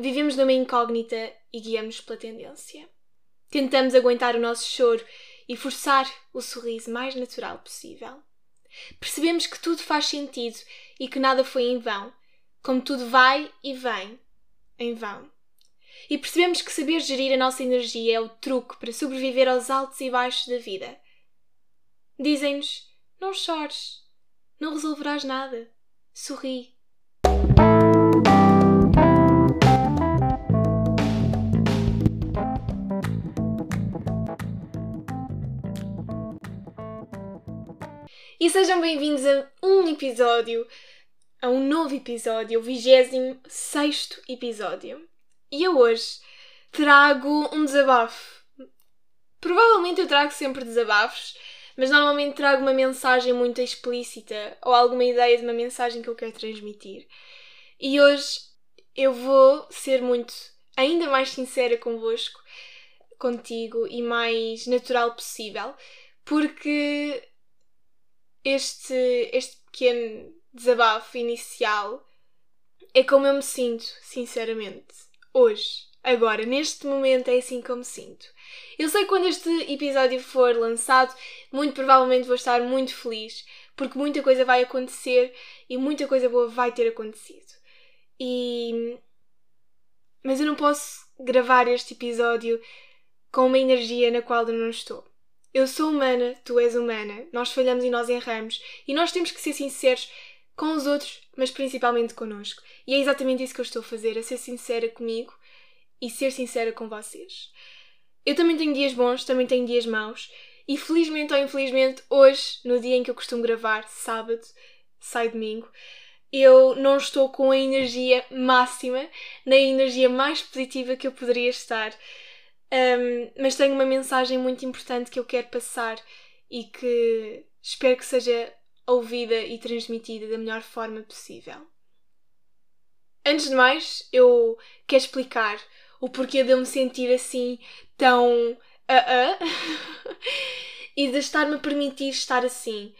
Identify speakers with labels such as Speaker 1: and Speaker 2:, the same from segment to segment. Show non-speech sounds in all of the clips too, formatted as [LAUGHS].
Speaker 1: vivemos numa incógnita e guiamos pela tendência. Tentamos aguentar o nosso choro e forçar o sorriso mais natural possível. Percebemos que tudo faz sentido e que nada foi em vão, como tudo vai e vem em vão. E percebemos que saber gerir a nossa energia é o truque para sobreviver aos altos e baixos da vida. Dizem-nos: não chores, não resolverás nada, sorri. E sejam bem-vindos a um episódio, a um novo episódio, o 26 episódio. E eu hoje trago um desabafo. Provavelmente eu trago sempre desabafos, mas normalmente trago uma mensagem muito explícita ou alguma ideia de uma mensagem que eu quero transmitir. E hoje eu vou ser muito, ainda mais sincera convosco, contigo e mais natural possível, porque este, este pequeno desabafo inicial é como eu me sinto, sinceramente. Hoje, agora, neste momento, é assim como me sinto. Eu sei que quando este episódio for lançado, muito provavelmente vou estar muito feliz, porque muita coisa vai acontecer e muita coisa boa vai ter acontecido. E. Mas eu não posso gravar este episódio com uma energia na qual eu não estou. Eu sou humana, tu és humana, nós falhamos e nós erramos, e nós temos que ser sinceros com os outros, mas principalmente connosco. E é exatamente isso que eu estou a fazer, a ser sincera comigo e ser sincera com vocês. Eu também tenho dias bons, também tenho dias maus, e felizmente ou infelizmente, hoje, no dia em que eu costumo gravar, sábado, sai domingo, eu não estou com a energia máxima, nem a energia mais positiva que eu poderia estar. Um, mas tenho uma mensagem muito importante que eu quero passar e que espero que seja ouvida e transmitida da melhor forma possível. Antes de mais, eu quero explicar o porquê de eu me sentir assim tão uh -uh [LAUGHS] e de estar-me a permitir estar assim,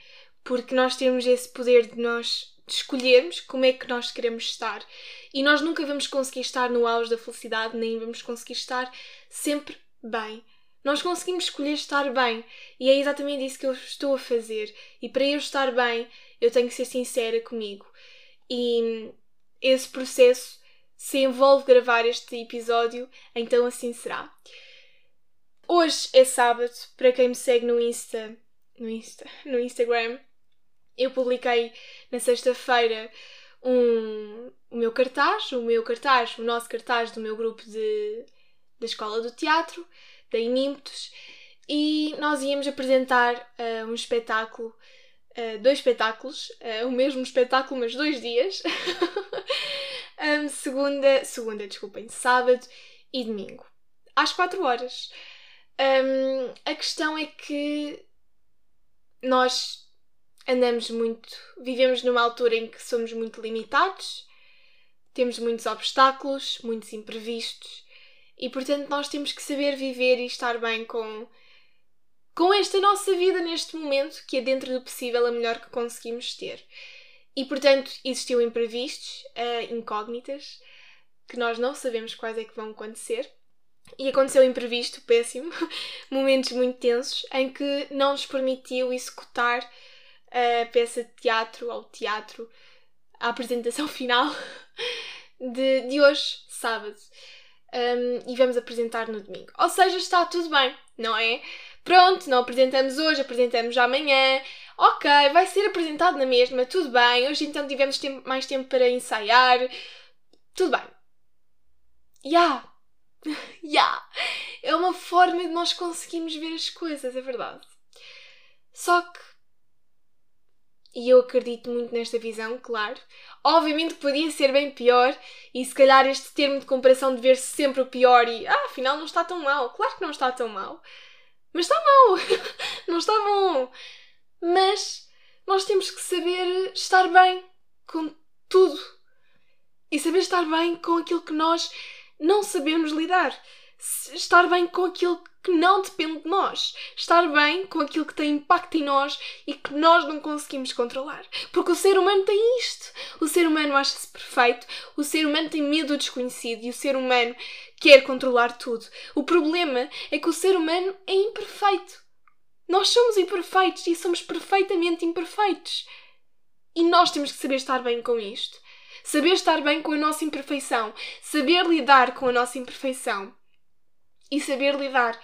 Speaker 1: porque nós temos esse poder de nós escolhermos como é que nós queremos estar e nós nunca vamos conseguir estar no auge da felicidade, nem vamos conseguir estar sempre bem. Nós conseguimos escolher estar bem e é exatamente isso que eu estou a fazer. E para eu estar bem, eu tenho que ser sincera comigo. E esse processo se envolve gravar este episódio, então assim será. Hoje é sábado, para quem me segue no Insta, no Insta, no Instagram, eu publiquei na sexta-feira um, o meu cartaz, o meu cartaz, o nosso cartaz do meu grupo de, da Escola do Teatro, da Inimptos, e nós íamos apresentar uh, um espetáculo, uh, dois espetáculos, uh, o mesmo espetáculo, mas dois dias, [LAUGHS] um, segunda, segunda, desculpem, sábado e domingo, às quatro horas. Um, a questão é que nós andamos muito, vivemos numa altura em que somos muito limitados, temos muitos obstáculos, muitos imprevistos e portanto nós temos que saber viver e estar bem com com esta nossa vida neste momento, que é dentro do possível a melhor que conseguimos ter. E portanto existiu imprevistos, uh, incógnitas, que nós não sabemos quais é que vão acontecer. E aconteceu imprevisto, péssimo, [LAUGHS] momentos muito tensos, em que não nos permitiu executar a peça de teatro ou teatro, a apresentação [LAUGHS] final de, de hoje, sábado. Um, e vamos apresentar no domingo. Ou seja, está tudo bem, não é? Pronto, não apresentamos hoje, apresentamos amanhã. Ok, vai ser apresentado na mesma, tudo bem. Hoje então tivemos tempo, mais tempo para ensaiar. Tudo bem. Ya! [LAUGHS] Yeah. yeah. É uma forma de nós conseguirmos ver as coisas, é verdade. Só que e eu acredito muito nesta visão, claro. Obviamente que podia ser bem pior, e se calhar este termo de comparação de ver-se sempre o pior e ah, afinal não está tão mal. Claro que não está tão mal. Mas está mal! [LAUGHS] não está bom! Mas nós temos que saber estar bem com tudo. E saber estar bem com aquilo que nós não sabemos lidar. Estar bem com aquilo que não depende de nós, estar bem com aquilo que tem impacto em nós e que nós não conseguimos controlar. Porque o ser humano tem isto. O ser humano acha-se perfeito, o ser humano tem medo do desconhecido e o ser humano quer controlar tudo. O problema é que o ser humano é imperfeito. Nós somos imperfeitos e somos perfeitamente imperfeitos. E nós temos que saber estar bem com isto. Saber estar bem com a nossa imperfeição. Saber lidar com a nossa imperfeição. E saber lidar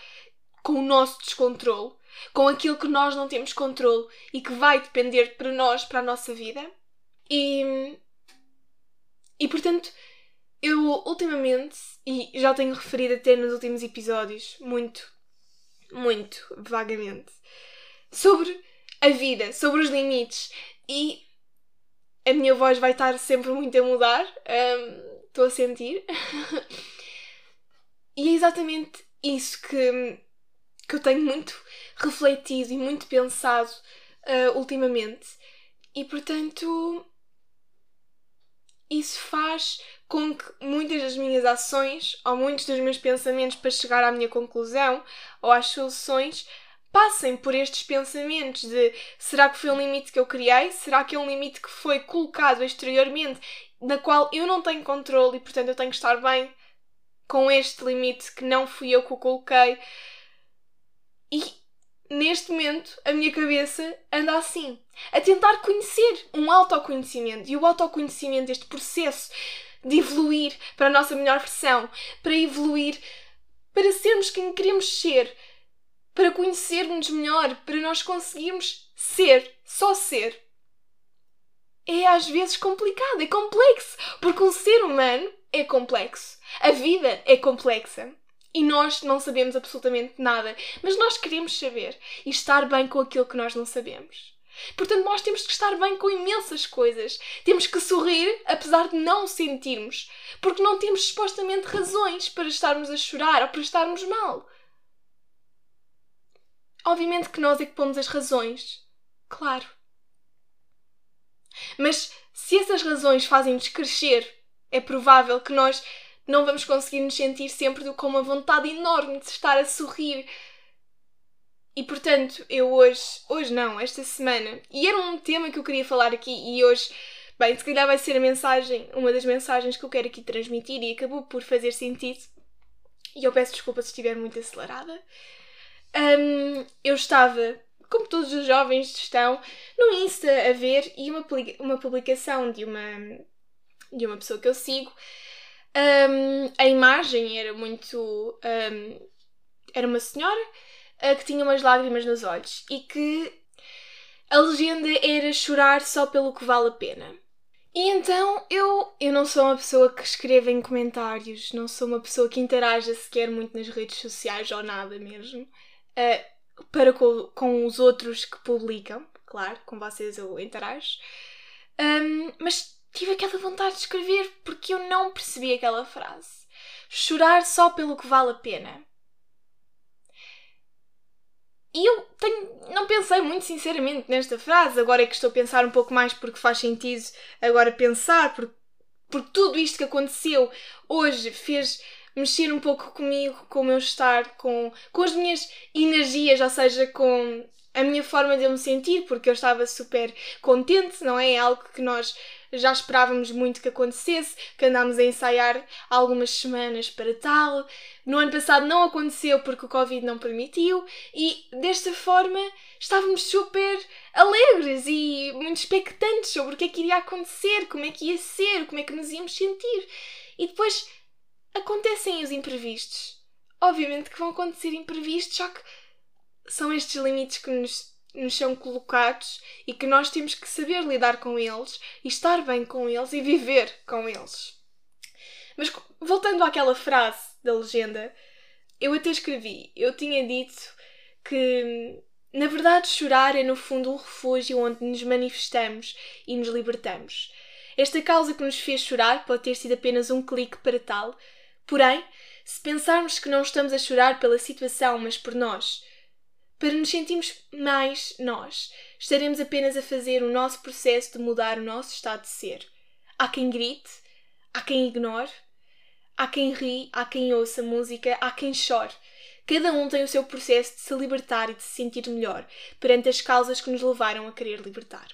Speaker 1: com o nosso descontrole. Com aquilo que nós não temos controle e que vai depender para nós, para a nossa vida. E. E portanto, eu ultimamente, e já tenho referido até nos últimos episódios, muito, muito vagamente, sobre a vida, sobre os limites. E a minha voz vai estar sempre muito a mudar, estou um, a sentir. [LAUGHS] e é exatamente isso que, que eu tenho muito refletido e muito pensado uh, ultimamente. E portanto, isso faz com que muitas das minhas ações ou muitos dos meus pensamentos para chegar à minha conclusão ou às soluções passem por estes pensamentos de será que foi um limite que eu criei? Será que é um limite que foi colocado exteriormente na qual eu não tenho controle e portanto eu tenho que estar bem com este limite que não fui eu que o coloquei? E neste momento a minha cabeça anda assim, a tentar conhecer um autoconhecimento e o autoconhecimento, este processo de evoluir para a nossa melhor versão, para evoluir para sermos quem queremos ser, para conhecermos melhor, para nós conseguirmos ser, só ser. É às vezes complicado, é complexo, porque o ser humano é complexo, a vida é complexa. E nós não sabemos absolutamente nada, mas nós queremos saber e estar bem com aquilo que nós não sabemos. Portanto, nós temos que estar bem com imensas coisas. Temos que sorrir, apesar de não sentirmos, porque não temos supostamente razões para estarmos a chorar ou para estarmos mal. Obviamente que nós é que pomos as razões. Claro. Mas se essas razões fazem-nos crescer, é provável que nós não vamos conseguir nos sentir sempre com uma vontade enorme de estar a sorrir. E portanto, eu hoje, hoje não, esta semana, e era um tema que eu queria falar aqui, e hoje, bem, se calhar vai ser a mensagem, uma das mensagens que eu quero aqui transmitir, e acabou por fazer sentido, e eu peço desculpa se estiver muito acelerada. Um, eu estava, como todos os jovens estão, no Insta a ver, e uma, uma publicação de uma, de uma pessoa que eu sigo um, a imagem era muito. Um, era uma senhora uh, que tinha umas lágrimas nos olhos e que a legenda era chorar só pelo que vale a pena. E então eu, eu não sou uma pessoa que escreva em comentários, não sou uma pessoa que interaja sequer muito nas redes sociais ou nada mesmo, uh, para com, com os outros que publicam, claro, com vocês eu interajo. Um, mas tive aquela vontade de escrever porque eu não percebi aquela frase. Chorar só pelo que vale a pena. E eu tenho, não pensei muito sinceramente nesta frase, agora é que estou a pensar um pouco mais porque faz sentido agora pensar, porque, porque tudo isto que aconteceu hoje fez mexer um pouco comigo, com o meu estar, com, com as minhas energias, ou seja, com a minha forma de eu me sentir, porque eu estava super contente, não é? É algo que nós já esperávamos muito que acontecesse, que andámos a ensaiar algumas semanas para tal. No ano passado não aconteceu porque o Covid não permitiu e desta forma estávamos super alegres e muito expectantes sobre o que é que iria acontecer, como é que ia ser, como é que nos íamos sentir. E depois acontecem os imprevistos. Obviamente que vão acontecer imprevistos, só que são estes limites que nos nos são colocados e que nós temos que saber lidar com eles e estar bem com eles e viver com eles. Mas voltando àquela frase da legenda, eu até escrevi, eu tinha dito que na verdade chorar é no fundo um refúgio onde nos manifestamos e nos libertamos. Esta causa que nos fez chorar pode ter sido apenas um clique para tal, porém, se pensarmos que não estamos a chorar pela situação, mas por nós, para nos sentirmos mais nós, estaremos apenas a fazer o nosso processo de mudar o nosso estado de ser. Há quem grite, há quem ignore, há quem ri, há quem ouça música, há quem chore. Cada um tem o seu processo de se libertar e de se sentir melhor perante as causas que nos levaram a querer libertar.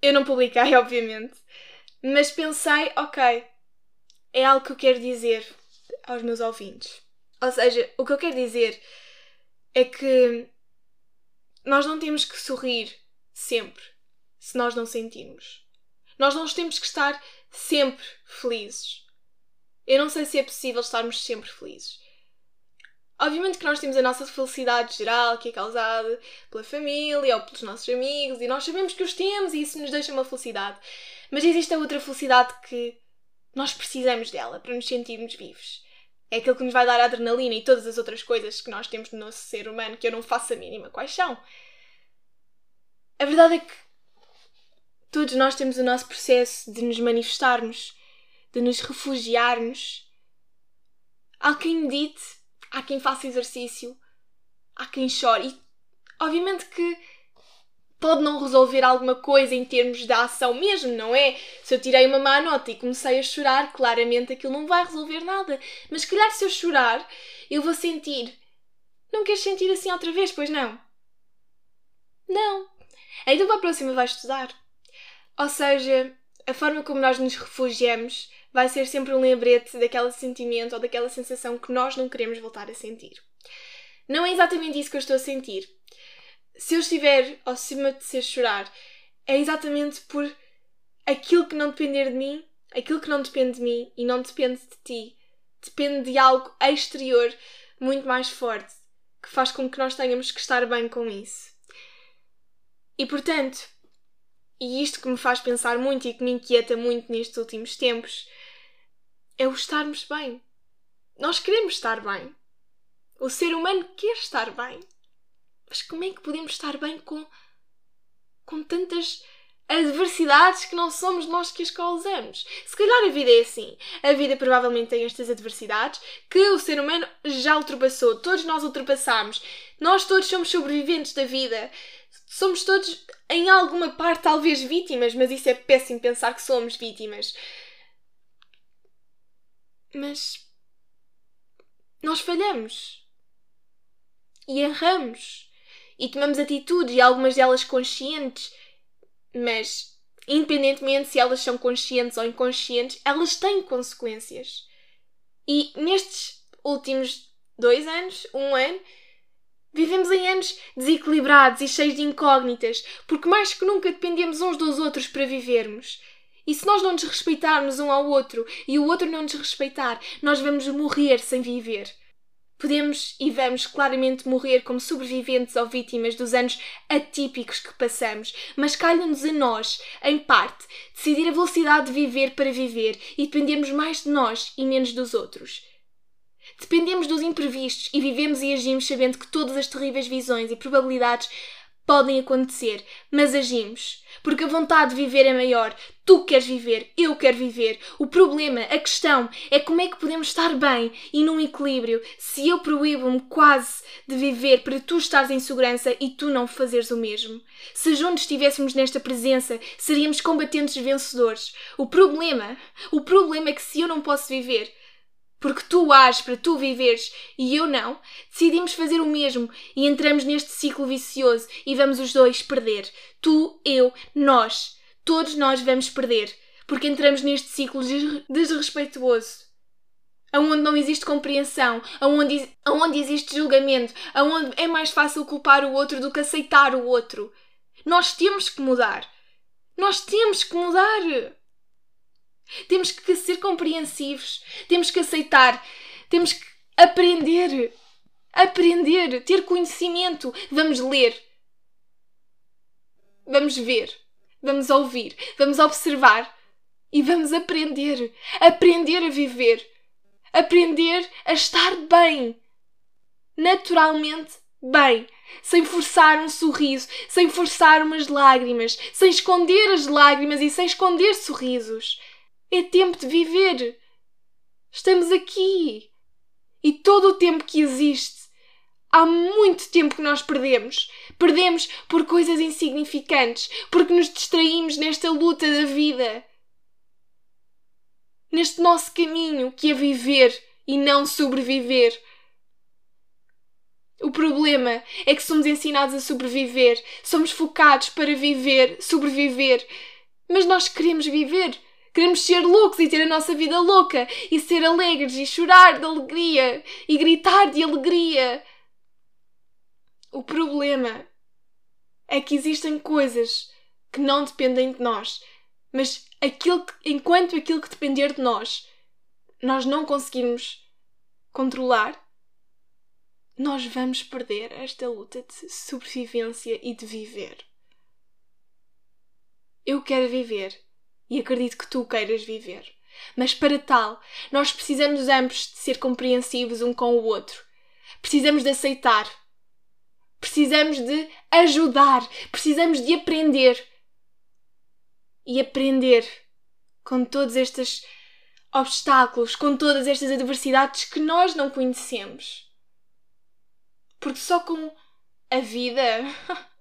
Speaker 1: Eu não publiquei, [LAUGHS] obviamente, mas pensei, ok, é algo que eu quero dizer aos meus ouvintes. Ou seja, o que eu quero dizer é que nós não temos que sorrir sempre se nós não sentirmos. Nós não temos que estar sempre felizes. Eu não sei se é possível estarmos sempre felizes. Obviamente que nós temos a nossa felicidade geral, que é causada pela família ou pelos nossos amigos, e nós sabemos que os temos e isso nos deixa uma felicidade. Mas existe a outra felicidade que nós precisamos dela para nos sentirmos vivos. É aquilo que nos vai dar a adrenalina e todas as outras coisas que nós temos no nosso ser humano que eu não faço a mínima quais são. A verdade é que todos nós temos o nosso processo de nos manifestarmos, de nos refugiarmos. Há quem medite, há quem faça exercício, há quem chore. E obviamente que pode não resolver alguma coisa em termos de ação mesmo, não é? Se eu tirei uma má nota e comecei a chorar, claramente aquilo não vai resolver nada. Mas calhar se eu chorar, eu vou sentir. Não queres sentir assim outra vez, pois não? Não. Então para a próxima vais estudar. Ou seja, a forma como nós nos refugiamos vai ser sempre um lembrete daquele sentimento ou daquela sensação que nós não queremos voltar a sentir. Não é exatamente isso que eu estou a sentir. Se eu estiver ou se me apetecer chorar, é exatamente por aquilo que não depender de mim, aquilo que não depende de mim e não depende de ti. Depende de algo exterior muito mais forte que faz com que nós tenhamos que estar bem com isso. E portanto, e isto que me faz pensar muito e que me inquieta muito nestes últimos tempos, é o estarmos bem. Nós queremos estar bem. O ser humano quer estar bem. Mas como é que podemos estar bem com, com tantas adversidades que não somos nós que as causamos? Se calhar a vida é assim. A vida provavelmente tem estas adversidades que o ser humano já ultrapassou. Todos nós ultrapassamos. Nós todos somos sobreviventes da vida. Somos todos, em alguma parte, talvez vítimas, mas isso é péssimo pensar que somos vítimas. Mas nós falhamos e erramos e tomamos atitudes e algumas delas conscientes, mas independentemente se elas são conscientes ou inconscientes, elas têm consequências. E nestes últimos dois anos, um ano, vivemos em anos desequilibrados e cheios de incógnitas, porque mais que nunca dependemos uns dos outros para vivermos. E se nós não nos respeitarmos um ao outro e o outro não nos respeitar, nós vamos morrer sem viver. Podemos e vamos claramente morrer como sobreviventes ou vítimas dos anos atípicos que passamos, mas calha-nos a nós, em parte, decidir a velocidade de viver para viver e dependemos mais de nós e menos dos outros. Dependemos dos imprevistos e vivemos e agimos sabendo que todas as terríveis visões e probabilidades podem acontecer, mas agimos. Porque a vontade de viver é maior. Tu queres viver, eu quero viver. O problema, a questão, é como é que podemos estar bem e num equilíbrio se eu proíbo-me quase de viver para tu estares em segurança e tu não fazeres o mesmo. Se juntos estivéssemos nesta presença, seríamos combatentes vencedores. O problema, o problema é que se eu não posso viver, porque tu ages para tu viveres e eu não, decidimos fazer o mesmo e entramos neste ciclo vicioso e vamos os dois perder. Tu, eu, nós. Todos nós vamos perder, porque entramos neste ciclo desrespeituoso. Aonde não existe compreensão, aonde, aonde existe julgamento, aonde é mais fácil culpar o outro do que aceitar o outro. Nós temos que mudar. Nós temos que mudar. Temos que ser compreensivos, temos que aceitar, temos que aprender. Aprender, ter conhecimento. Vamos ler. Vamos ver. Vamos ouvir. Vamos observar. E vamos aprender. Aprender a viver. Aprender a estar bem. Naturalmente bem. Sem forçar um sorriso, sem forçar umas lágrimas, sem esconder as lágrimas e sem esconder sorrisos. É tempo de viver. Estamos aqui. E todo o tempo que existe, há muito tempo que nós perdemos. Perdemos por coisas insignificantes, porque nos distraímos nesta luta da vida. neste nosso caminho que é viver e não sobreviver. O problema é que somos ensinados a sobreviver, somos focados para viver, sobreviver, mas nós queremos viver. Queremos ser loucos e ter a nossa vida louca, e ser alegres e chorar de alegria e gritar de alegria. O problema é que existem coisas que não dependem de nós, mas aquilo que, enquanto aquilo que depender de nós nós não conseguirmos controlar, nós vamos perder esta luta de sobrevivência e de viver. Eu quero viver e acredito que tu queiras viver. Mas para tal, nós precisamos ambos de ser compreensivos um com o outro. Precisamos de aceitar. Precisamos de ajudar. Precisamos de aprender. E aprender com todas estas obstáculos, com todas estas adversidades que nós não conhecemos. Porque só com a vida, [LAUGHS]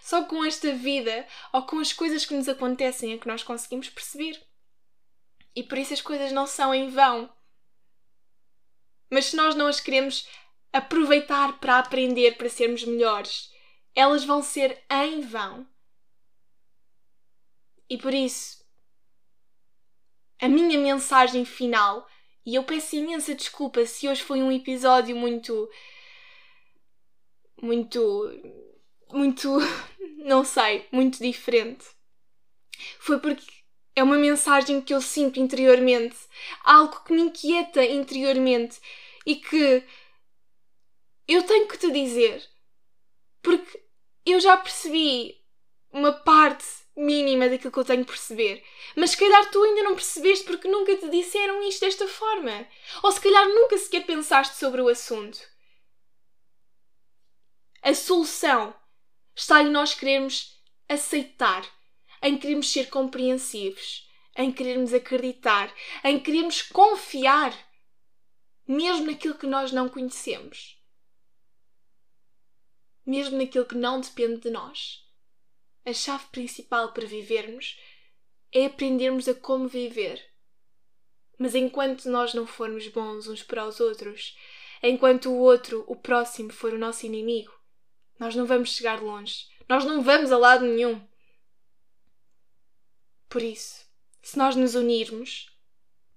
Speaker 1: só com esta vida ou com as coisas que nos acontecem é que nós conseguimos perceber. E por isso as coisas não são em vão. Mas se nós não as queremos aproveitar para aprender, para sermos melhores, elas vão ser em vão. E por isso, a minha mensagem final. E eu peço imensa desculpa se hoje foi um episódio muito. muito. Muito. [LAUGHS] não sei, muito diferente. Foi porque é uma mensagem que eu sinto interiormente, algo que me inquieta interiormente e que eu tenho que te dizer, porque eu já percebi uma parte mínima daquilo que eu tenho que perceber. Mas se calhar tu ainda não percebeste porque nunca te disseram isto desta forma. Ou se calhar nunca sequer pensaste sobre o assunto. A solução está em nós querermos aceitar, em querermos ser compreensivos, em querermos acreditar, em querermos confiar, mesmo naquilo que nós não conhecemos. Mesmo naquilo que não depende de nós a chave principal para vivermos é aprendermos a como viver. Mas enquanto nós não formos bons uns para os outros, enquanto o outro, o próximo, for o nosso inimigo, nós não vamos chegar longe. Nós não vamos a lado nenhum. Por isso, se nós nos unirmos,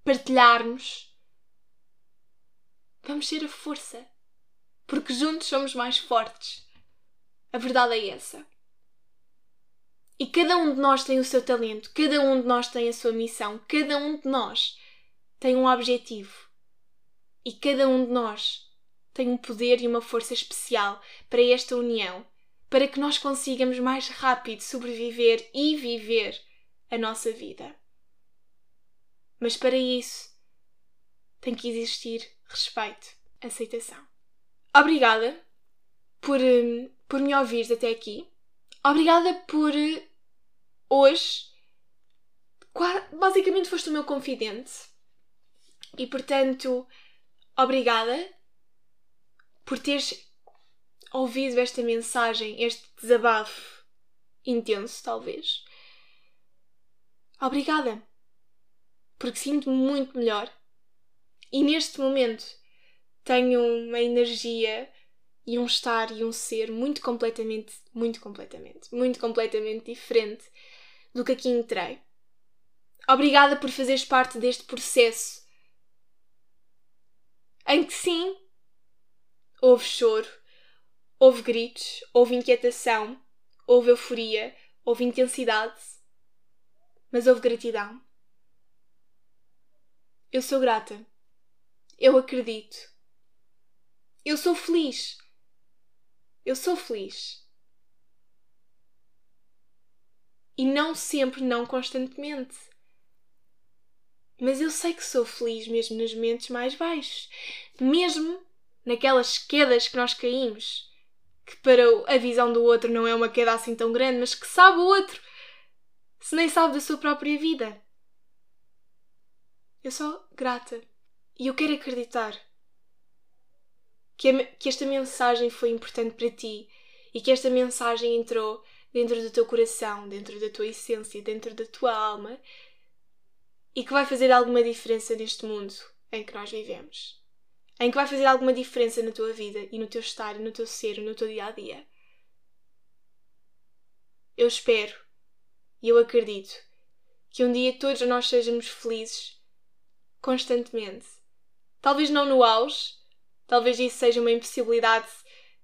Speaker 1: partilharmos, vamos ser a força. Porque juntos somos mais fortes. A verdade é essa. E cada um de nós tem o seu talento, cada um de nós tem a sua missão, cada um de nós tem um objetivo. E cada um de nós tem um poder e uma força especial para esta união, para que nós consigamos mais rápido sobreviver e viver a nossa vida. Mas para isso tem que existir respeito, aceitação. Obrigada por, hum, por me ouvires até aqui. Obrigada por hoje basicamente foste o meu confidente. E portanto, obrigada por teres ouvido esta mensagem, este desabafo intenso, talvez. Obrigada. Porque sinto-me muito melhor. E neste momento tenho uma energia e um estar e um ser muito completamente, muito completamente, muito completamente diferente do que aqui entrei. Obrigada por fazeres parte deste processo em que sim, houve choro, houve gritos, houve inquietação, houve euforia, houve intensidade, mas houve gratidão. Eu sou grata. Eu acredito. Eu sou feliz. Eu sou feliz. E não sempre, não constantemente. Mas eu sei que sou feliz mesmo nos momentos mais baixos. Mesmo naquelas quedas que nós caímos. Que para a visão do outro não é uma queda assim tão grande, mas que sabe o outro. Se nem sabe da sua própria vida. Eu sou grata. E eu quero acreditar que, a, que esta mensagem foi importante para ti e que esta mensagem entrou dentro do teu coração, dentro da tua essência, dentro da tua alma e que vai fazer alguma diferença neste mundo em que nós vivemos. Em que vai fazer alguma diferença na tua vida e no teu estar, no teu ser, no teu dia a dia. Eu espero e eu acredito que um dia todos nós sejamos felizes constantemente. Talvez não no auge, talvez isso seja uma impossibilidade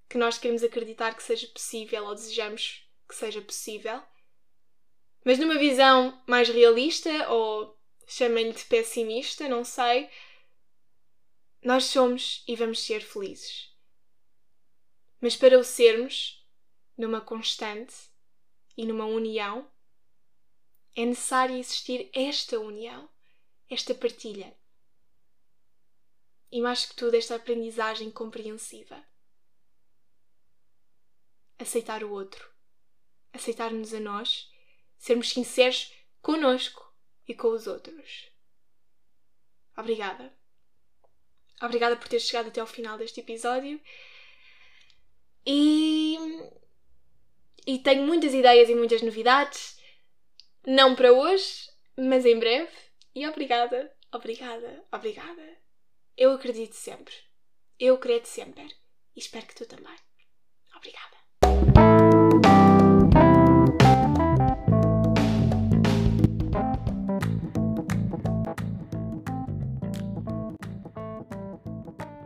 Speaker 1: que nós queremos acreditar que seja possível ou desejamos que seja possível. Mas numa visão mais realista ou chamem-lhe de pessimista, não sei. Nós somos e vamos ser felizes. Mas para o sermos, numa constante e numa união, é necessário existir esta união, esta partilha. E mais que tudo, esta aprendizagem compreensiva. Aceitar o outro, aceitar-nos a nós, sermos sinceros conosco e com os outros. Obrigada. Obrigada por ter chegado até ao final deste episódio. E. E tenho muitas ideias e muitas novidades. Não para hoje, mas em breve. E obrigada, obrigada, obrigada. Eu acredito sempre. Eu creio sempre. E espero que tu também. Obrigada.